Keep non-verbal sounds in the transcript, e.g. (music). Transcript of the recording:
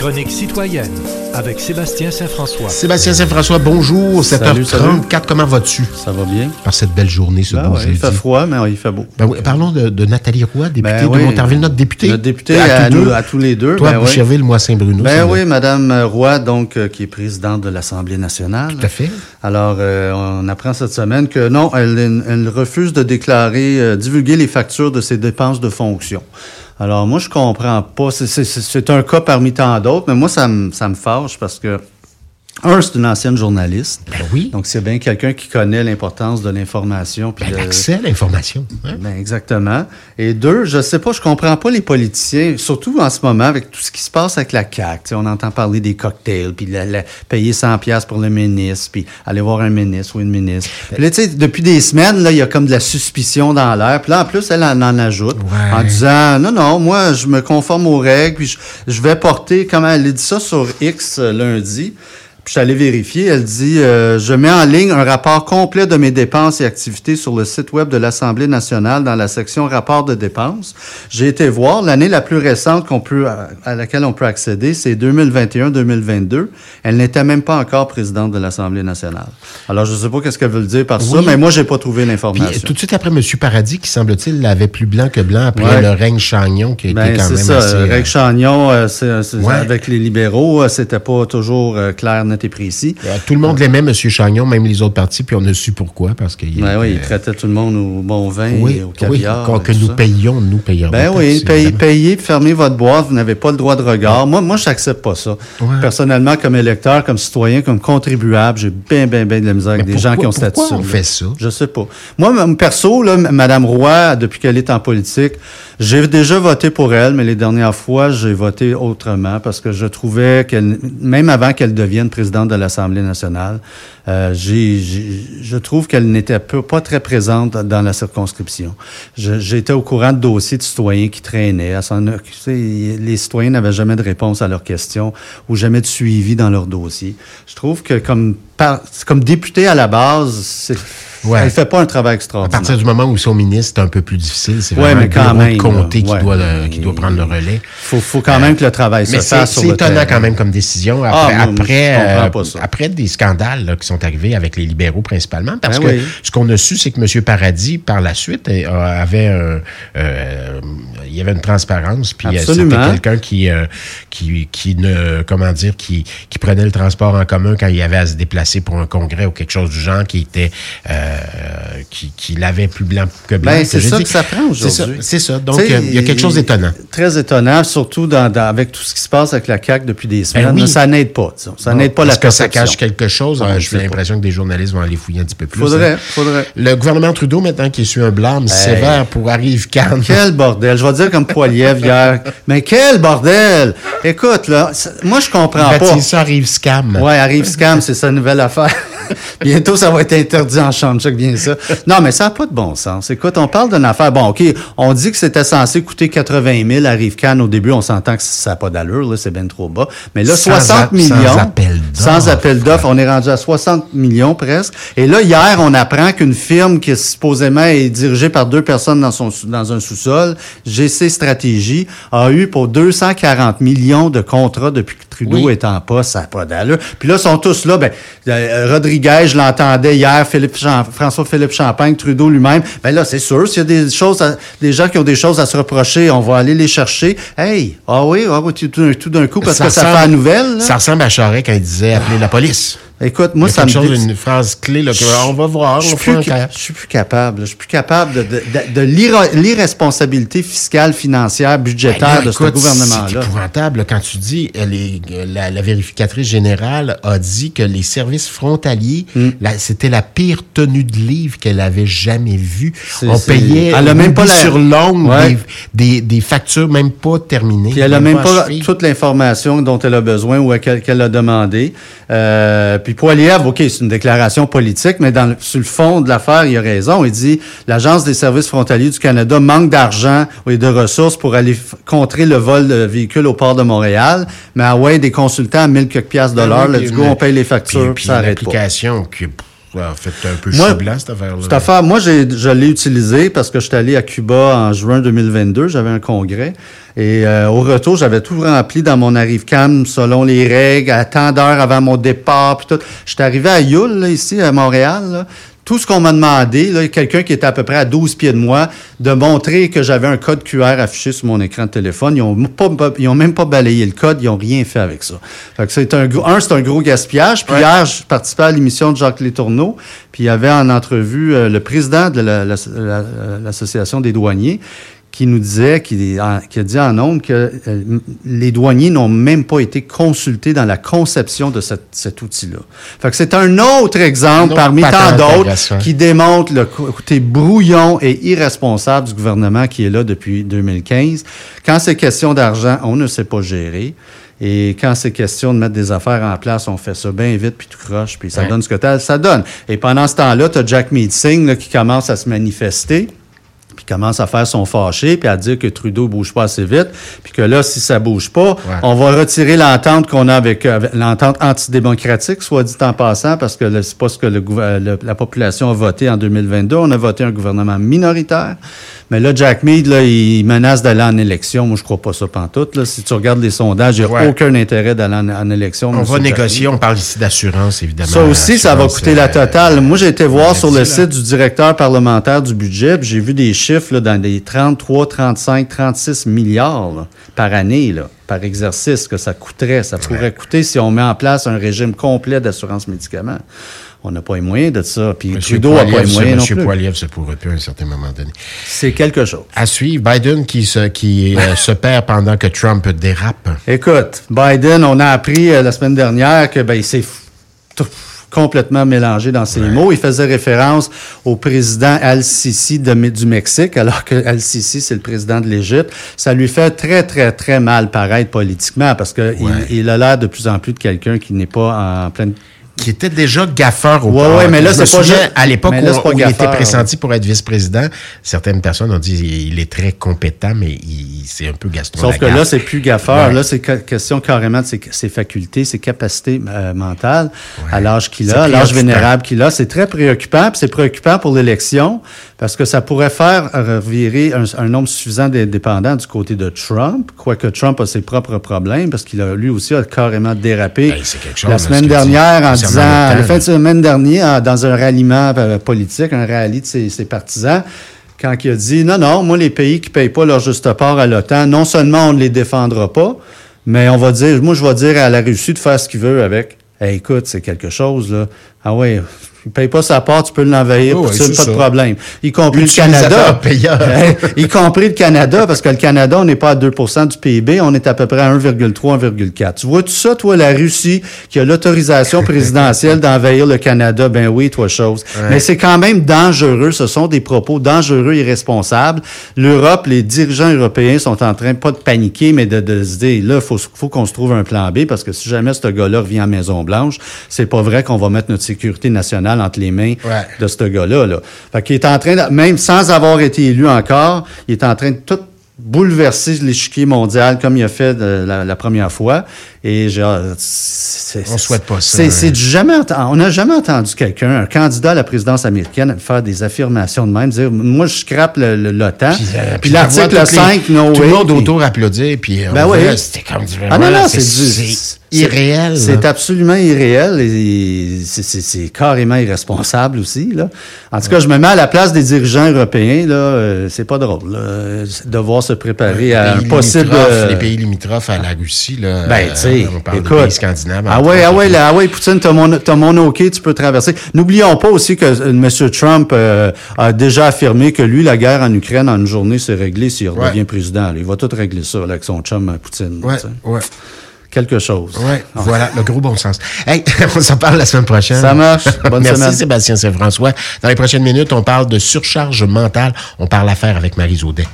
chronique citoyenne avec Sébastien Saint-François. Sébastien Saint-François, bonjour. Salut, 7h34, comment vas-tu? Ça va bien. Par cette belle journée, ce Ben beau ouais, jeudi. il fait froid, mais il fait beau. Ben oui, parlons de, de Nathalie Roy, députée Ben de oui. Montarville, notre députée. Notre députée à, à, tous nous- deux. à tous les deux. Toi, ben oui. Boucherville, moi, Saint-Bruno. Ben oui, Madame Roy, donc, euh, qui est présidente de l'Assemblée nationale. Tout à fait. Alors, euh, on apprend cette semaine que non, elle, elle refuse de déclarer, euh, divulguer les factures de ses dépenses de fonction. Alors, moi, je comprends pas. C'est- un cas parmi tant d'autres, mais moi, ça me ça me fâche parce que, un, c'est une ancienne journaliste. Ben oui. Donc, c'est bien quelqu'un qui connaît l'importance de l'information. Ben, de- l'accès à l'information. hein. Ben, exactement. Et deux, je sais pas, je comprends pas les politiciens, surtout en ce moment avec tout ce qui se passe avec la CAQ. On entend parler des cocktails, puis la- la- payer 100 pièces pour le ministre, puis aller voir un ministre ou une ministre. Puis là, tu sais, depuis des semaines, là, il y a comme de la suspicion dans l'air. Puis là, en plus, elle en, en ajoute Ouais. en disant, non, non, moi, je me conforme aux règles, puis je, je vais porter, comment elle dit ça sur X euh, lundi. Puis je suis allé vérifier. Elle dit euh, Je mets en ligne un rapport complet de mes dépenses et activités sur le site web de l'Assemblée nationale dans la section rapport de dépenses. J'ai été voir l'année la plus récente qu'on peut à, laquelle on peut accéder, c'est 2021-2022. Elle n'était même pas encore présidente de l'Assemblée nationale. Alors je sais pas qu'est-ce qu'elle veut dire par ça, mais moi j'ai pas trouvé l'information. tout de suite après M. Paradis, qui semble-t-il l'avait plus blanc que blanc après Ouais. le règne Chagnon, qui a été Ben, quand c'est même ça. assez... euh, Règle Chagnon, euh, Ouais. avec les libéraux, euh, c'était pas toujours euh, clair, net précis. euh, tout le monde l'aimait, M. Chagnon, même les autres partis, puis on a su pourquoi, parce qu'il Ben oui, il traitait tout le monde au bon vin oui, et au oui, caviar. et que nous ça. payions, nous payons. Ben oui, payez, fermez votre boîte, vous n'avez pas le droit de regard. Moi, moi, j'accepte pas ça. Ouais. Personnellement, comme électeur, comme citoyen, comme contribuable, j'ai bien, bien, bien de la misère avec Mais des gens qui ont pourquoi- pourquoi on fait ça? Je sais pas. Moi, perso, là, m- Madame Roy, depuis qu'elle est en politique, j'ai déjà voté pour elle, mais les dernières fois, j'ai voté autrement parce que je trouvais qu'elle, même avant qu'elle devienne présidente de l'Assemblée nationale, euh, je trouve qu'elle n'était pas très présente dans la circonscription. J'étais au courant de dossiers de citoyens qui traînaient. Les citoyens n'avaient jamais de réponse à leurs questions ou jamais de suivi dans leurs dossiers. Je trouve que comme, par- comme député à la base, Ouais. elle fait pas un travail À extraordinaire. partir du moment où ils sont ministres, c'est un peu plus difficile. C'est Ouais, vraiment mais le quand bureau même, de comté qui, ouais. doit, le- qui doit prendre le relais. faut, faut quand même que le travail se Mais c'est fasse sur c'est étonnant terrain. quand même comme décision. Après, Ah, après, comprends euh, après des scandales là, qui sont arrivés avec les libéraux principalement, parce Ben que oui. ce qu'on a su, c'est que M. Paradis, par la suite, euh, avait un, euh, il y avait une transparence, puis euh, c'était quelqu'un qui, euh, qui, qui ne, comment dire, qui, qui prenait le transport en commun quand il y avait à se déplacer pour un congrès ou quelque chose du genre, qui était, euh, qui, qui l'avait plus blanc que blanc. Ben, c'est ça dit. que ça prend aujourd'hui. C'est ça. Donc, euh, il y a quelque chose d'étonnant. Très étonnant, surtout dans, dans- avec tout ce qui se passe avec la CAQ depuis des semaines. Ben oui. là, Ça n'aide pas, disons. Ça n'aide pas la Est-ce que ça cache quelque chose? Je J'ai l'impression que des journalistes vont aller fouiller un petit peu plus. Faudrait, hein. faudrait. Le gouvernement Trudeau, maintenant, qui essuie un blâme sévère pour Arrive Cannes. Quel bordel. Je vais dire comme Poiliev (laughs) hier. Mais quel bordel! Écoute, là, moi, je comprends pas. Ça Arrive Scam. Ouais, arrive scam, c'est sa nouvelle affaire. (laughs) Bientôt, ça va être interdit en chambre, check bien ça. Non, mais ça n'a pas de bon sens. Écoute, on parle d'une affaire. Bon, OK, on dit que c'était censé coûter 80 000 à Rive-Can. Au début, on s'entend que ça n'a pas d'allure, là, c'est bien trop bas. Mais là, Sans 60 a- sans millions. appel d'offres. Sans appel d'offres. On est rendu à 60 millions presque. Et là, hier, on apprend qu'une firme qui supposément est dirigée par deux personnes dans, son, sous- dans un sous-sol, GC Stratégie, a eu pour 240 millions de contrats depuis que Trudeau Oui. est en poste. Ça n'a pas d'allure. Puis là, ils sont tous là. Ben, euh, Je l'entendais hier, Philippe Champ- François-Philippe Champagne, Trudeau lui-même. Ben là, c'est sûr, s'il y a des choses, à- des gens qui ont des choses à se reprocher, on va aller les chercher. Hey, ah oui, ah oui, tout, d'un coup, parce que ça fait la nouvelle. là. Ça ressemble à Charest quand il disait appeler la police. Écoute, moi, ça me chose, une phrase clé, là, que, on va voir, je suis, plus, capable. Je suis plus capable de, de, l'irresponsabilité fiscale, financière, budgétaire Ben là, de ce écoute, C'est gouvernement-là. épouvantable quand tu dis, euh, les- euh, la, la vérificatrice générale a dit que les services frontaliers, Hmm. c'était la pire tenue de livre qu'elle avait jamais vue. On payait Elle a même pas la- sur Ouais. des, des, des factures même pas terminées. Puis elle a même pas toute l'information dont elle a besoin ou qu'elle qu'elle a demandé. Euh, puis Poiliev, OK, c'est une déclaration politique, mais dans le- sur le fond de l'affaire, il a raison. Il dit l'Agence des services frontaliers du Canada manque d'argent et de ressources pour aller contrer le vol de véhicules au port de Montréal. Mais ah ouais, des consultants à 1000 quelques piastres de l'heure, Ah du coup, une- on paye les factures, Puis, ça arrête pas. A fait un peu Moi, blanc, cette affaire-là. Cette affaire, moi, j'ai, je l'ai utilisé parce que j'étais allé à Cuba en juin 2022. J'avais un congrès. Et euh, au retour, j'avais tout rempli dans mon arrive cam selon les règles, à tant d'heures avant mon départ, puis tout. J'étais arrivé à Yule, là, ici, à Montréal. là. Tout ce qu'on m'a demandé, là, quelqu'un qui était à peu près à 12 pieds de moi, de montrer que j'avais un code QR affiché sur mon écran de téléphone. Ils ont, pas, ils ont même pas balayé le code, ils ont rien fait avec ça. Fait que c'est un, gros- un, c'est un gros gaspillage. Puis Ouais. hier, je participais à l'émission de Jacques Létourneau, puis il y avait en entrevue euh, le président de la- la- la- l'Association des douaniers qui nous disait, qui, qui a dit en ondes que euh, les douaniers n'ont même pas été consultés dans la conception de cette- cet outil-là. Fait que c'est un autre exemple Un autre parmi tant d'autres qui démontre le côté brouillon et irresponsable du gouvernement qui est là depuis 2015. Quand c'est question d'argent, on ne sait pas gérer. Et quand c'est question de mettre des affaires en place, on fait ça bien vite, puis tout croche, puis ça Ouais. donne ce que ça donne. Et pendant ce temps-là, tu as Jack Meeting là, qui commence à se manifester puis commence à faire son fâché, puis à dire que Trudeau bouge pas assez vite, puis que là, si ça bouge pas, on va retirer l'entente qu'on a avec, euh, avec l'entente antidémocratique, soit dit en passant, parce que c'est pas ce que le, gouver- le- la population a voté en 2022. On a voté un gouvernement minoritaire. Mais là, Jack Mead, là, il menace d'aller en élection. Moi, je crois pas ça pantoute. Là. Si tu regardes les sondages, il n'y a Ouais. aucun intérêt d'aller en, en élection. On va négocier, on parle ici d'assurance, évidemment. Ça aussi, ça va coûter la euh, totale. Moi, j'ai été voir sur le là. site du directeur parlementaire du budget, puis j'ai vu des chiffres là, dans des 33, 35, 36 milliards là, par année, là, par exercice, que ça coûterait. Ça pourrait coûter si on met en place un régime complet d'assurance médicaments. On n'a pas les moyens de ça. Puis Monsieur Trudeau n'a pas les moyens plus. Poiliev se pourrait plus à un certain moment donné. C'est quelque chose. À suivre, Biden qui se, qui, euh, (laughs) se perd pendant que Trump dérape. Écoute, Biden, on a appris euh, la semaine dernière que ben, il s'est complètement mélangé dans ses mots. Il faisait référence au président Al-Sisi du Mexique, alors que Al-Sisi, c'est le président de l'Égypte. Ça lui fait très, très, très mal paraître politiquement parce que il- Ouais. il, a l'air de plus en plus de quelqu'un qui n'est pas en pleine Qui était déjà gaffeur au Ouais, ouais, mais là, c'est pas juste- À l'époque où, il était pressenti pour être vice-président, certaines personnes ont dit il est très compétent, mais il, c'est un peu Gaston Sauf que là, c'est plus gaffeur. Ouais. Là, c'est question carrément de ses, ses facultés, ses capacités euh, mentales à l'âge qu'il a, à l'âge vénérable qu'il a. C'est très préoccupant. Puis c'est préoccupant pour l'élection parce que ça pourrait faire revirer un, un nombre suffisant de dépendants du côté de Trump, quoique Trump a ses propres problèmes parce qu'il a lui aussi a carrément dérapé Ben, chose, la semaine dernière en disant, l'OTAN, la fin de semaine dernière, dans un ralliement euh, politique, un rallye de ses, ses partisans, quand il a dit non, non, moi, les pays qui ne payent pas leur juste part à l'OTAN, non seulement on ne les défendra pas, mais on va dire, moi, je vais dire à la Russie de faire ce qu'il veut avec. Hey, écoute, c'est quelque chose, là. Ah ouais, il ne paye pas sa part, tu peux l'envahir, Oh, ça, c'est pas de problème. Y compris le Canada. payeur. (laughs) y compris le Canada, parce que le Canada, on n'est pas à 2% du PIB, on est à peu près à 1,3, 1,4. Tu vois tout ça, toi, la Russie, qui a l'autorisation présidentielle (laughs) d'envahir le Canada, ben oui, toi, chose. Mais c'est quand même dangereux, ce sont des propos dangereux, irresponsables. L'Europe, les dirigeants européens sont en train, pas de paniquer, mais de, de se dire, là, il faut, faut qu'on se trouve un plan B, parce que si jamais ce gars-là revient à Maison-Blanche, c'est pas vrai qu'on va mettre notre sécurité nationale entre les mains Ouais. de ce gars-là. Là. Fait qu'il est en train, de, même sans avoir été élu encore, il est en train de tout bouleverser l'échiquier mondial comme il a fait de la, la première fois. Et c'est- On souhaite pas ça, C'est, du jamais on n'a jamais entendu quelqu'un, un candidat à la présidence américaine, faire des affirmations de même, dire moi je scrape le, le- l'OTAN. Puis, euh, Puis, puis l'article de voir toutes les- 5, no Tout way. le monde puis- autour applaudir, puis on Ben oui. c'était comme du ah non, non, c'est, du- irréel. C'est absolument irréel et c'est, carrément irresponsable aussi. Là. En tout cas, je me mets à la place des dirigeants européens. Là, euh, c'est pas drôle là, de voir se préparer à un Les pays possible. limitrophes- euh, Les pays limitrophes à la Russie, là. ben, sais, on parle écoute. des pays scandinaves. Ah ouais, ah autres. ouais, là, ah ouais, Poutine, t'as mon, mon OK, tu peux traverser. N'oublions pas aussi que euh, M. Trump euh, a déjà affirmé que lui, la guerre en Ukraine, en une journée, c'est réglé s'il Ouais. redevient président. là. Il va tout régler ça là, avec son chum euh, Poutine. Ouais, ouais, Quelque chose. ouais. Voilà, le gros bon sens. Hey, (laughs) on s'en parle la semaine prochaine. Ça marche. Bonne Merci semaine. Sébastien Saint-François. Dans les prochaines minutes, on parle de surcharge mentale. On parle affaire avec Marie Zaudet.